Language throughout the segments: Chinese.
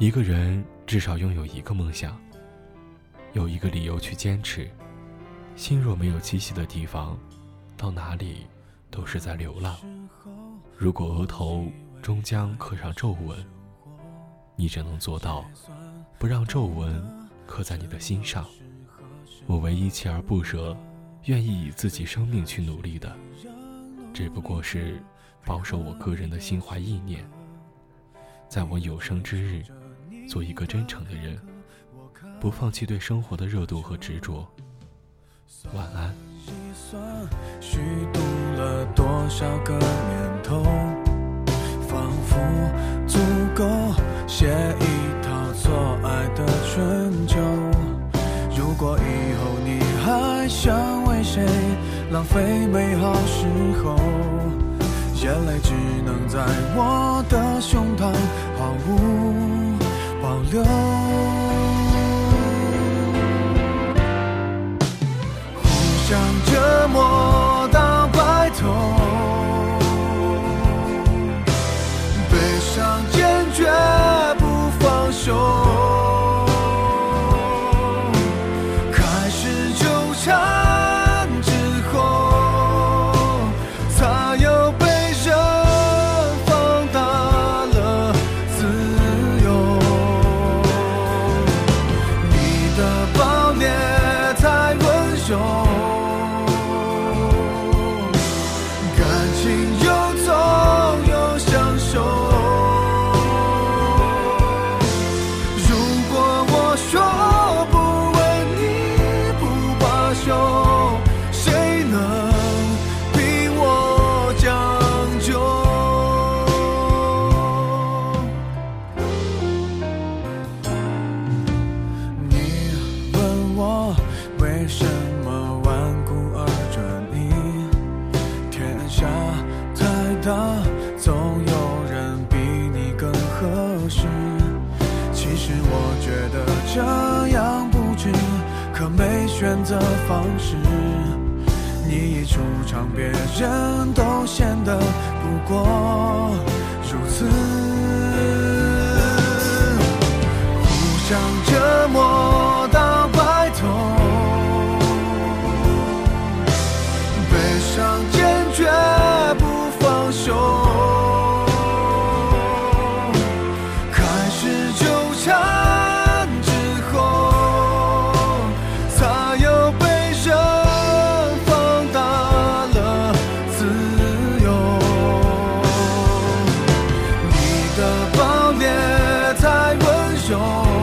一个人至少拥有一个梦想，有一个理由去坚持。心若没有栖息的地方，到哪里都是在流浪。如果额头终将刻上皱纹，你只能做到不让皱纹刻在你的心上。我唯一锲而不舍、愿意以自己生命去努力的，只不过是保守我个人的心怀意念，在我有生之日。做一个真诚的人，不放弃对生活的热度和执着。晚安。虚度了多少个年头，仿佛足够写一套错爱的春秋。如果以后你还想为谁浪费美好时候，眼泪只能在我的胸膛毫无。保留，互相折磨到白头，悲伤坚决不放手。Oh. 这样不值，可没选择方式，你一出场，别人都显得不过。如此，door.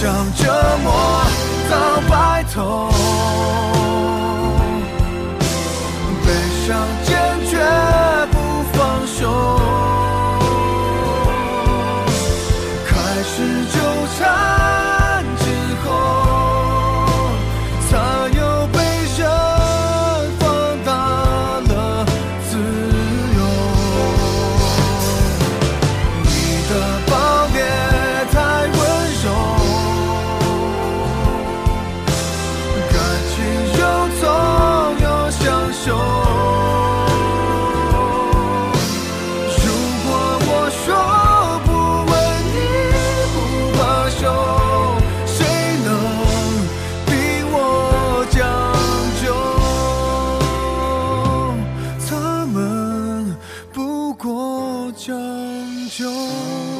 想折磨到白头。将就。